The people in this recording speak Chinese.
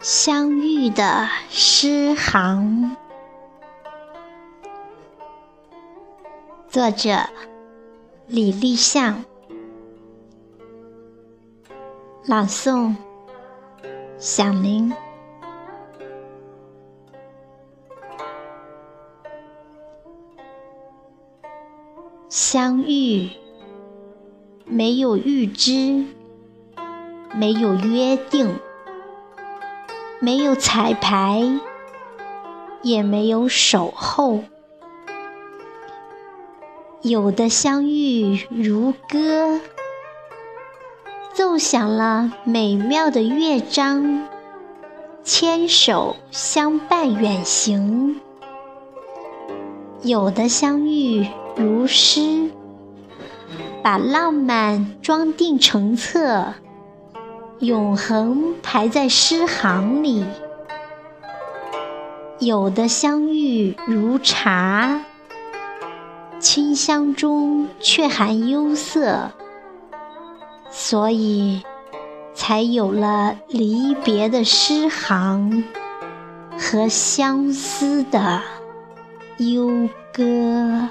相遇的诗行，作者李立向，朗诵响铃。相遇，没有预知，没有约定。没有彩排，也没有守候，有的相遇如歌，奏响了美妙的乐章，牵手相伴远行；有的相遇如诗，把浪漫装订成册。永恒排在诗行里，有的相遇如茶，清香中却含幽涩，所以才有了离别的诗行和相思的幽歌。